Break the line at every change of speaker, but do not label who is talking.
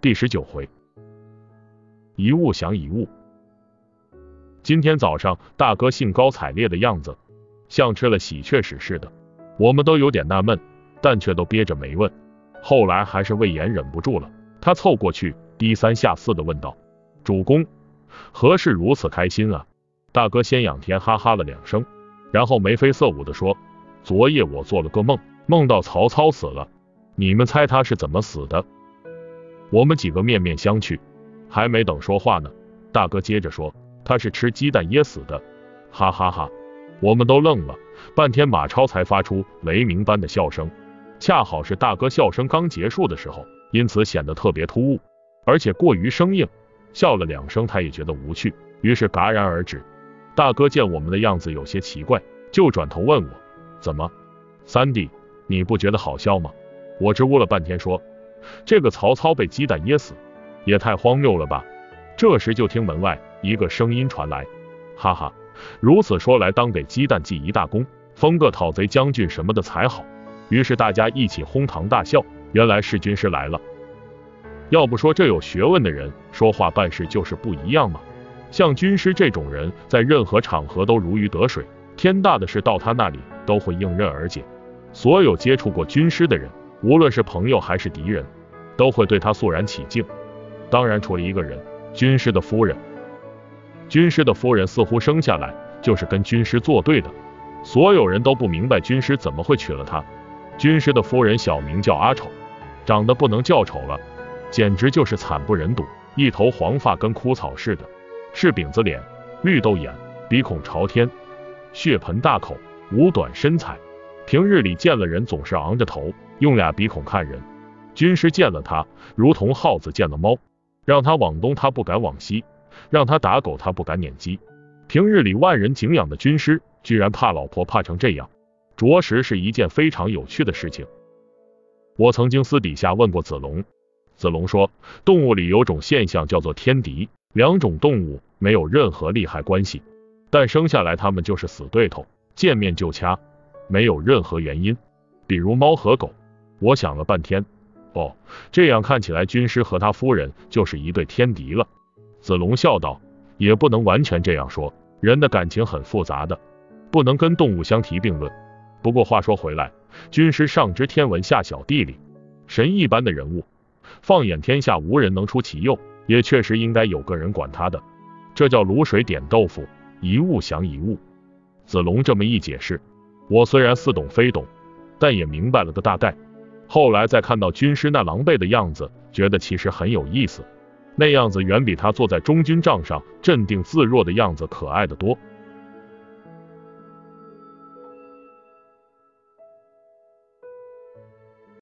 第十九回，一物降一物。今天早上大哥兴高采烈的样子，像吃了喜鹊屎似的，我们都有点纳闷，但却都憋着没问。后来还是魏延忍不住了，他凑过去，低三下四的问道：“主公，何事如此开心啊？”大哥先仰天哈哈了两声，然后眉飞色舞的说：“昨夜我做了个梦，梦到曹操死了，你们猜他是怎么死的？”我们几个面面相觑，还没等说话呢，大哥接着说：“他是吃鸡蛋噎死的。”哈哈哈，我们都愣了，半天马超才发出雷鸣般的笑声，恰好是大哥笑声刚结束的时候，因此显得特别突兀，而且过于生硬，笑了两声他也觉得无趣，于是戛然而止。大哥见我们的样子有些奇怪，就转头问我：“怎么，三弟，你不觉得好笑吗？”我支吾了半天说：“这个曹操被鸡蛋噎死，也太荒谬了吧！”这时就听门外一个声音传来：“哈哈，如此说来，当给鸡蛋记一大功，封个讨贼将军什么的才好。”于是大家一起哄堂大笑。原来是军师来了。要不说这有学问的人说话办事就是不一样吗？像军师这种人，在任何场合都如鱼得水，天大的事到他那里都会迎刃而解。所有接触过军师的人，无论是朋友还是敌人，都会对他肃然起敬。当然，除了一个人，军师的夫人。军师的夫人似乎生下来就是跟军师作对的，所有人都不明白军师怎么会娶了她。军师的夫人小名叫阿丑，长得不能叫丑了，简直就是惨不忍睹，一头黄发跟枯草似的。是饼子脸，绿豆眼，鼻孔朝天，血盆大口，五短身材。平日里见了人总是昂着头，用俩鼻孔看人。军师见了他，如同耗子见了猫，让他往东他不敢往西，让他打狗他不敢撵鸡。平日里万人敬仰的军师，居然怕老婆怕成这样，着实是一件非常有趣的事情。我曾经私底下问过子龙，子龙说，动物里有种现象叫做天敌。两种动物没有任何利害关系，但生下来它们就是死对头，见面就掐，没有任何原因。比如猫和狗。我想了半天，哦，这样看起来军师和他夫人就是一对天敌了。子龙笑道，也不能完全这样说，人的感情很复杂的，不能跟动物相提并论。不过话说回来，军师上知天文下晓地理，神一般的人物，放眼天下无人能出其右。也确实应该有个人管他的，这叫卤水点豆腐，一物降一物。子龙这么一解释，我虽然似懂非懂，但也明白了个大概。后来再看到军师那狼狈的样子，觉得其实很有意思，那样子远比他坐在中军帐上镇定自若的样子可爱的多。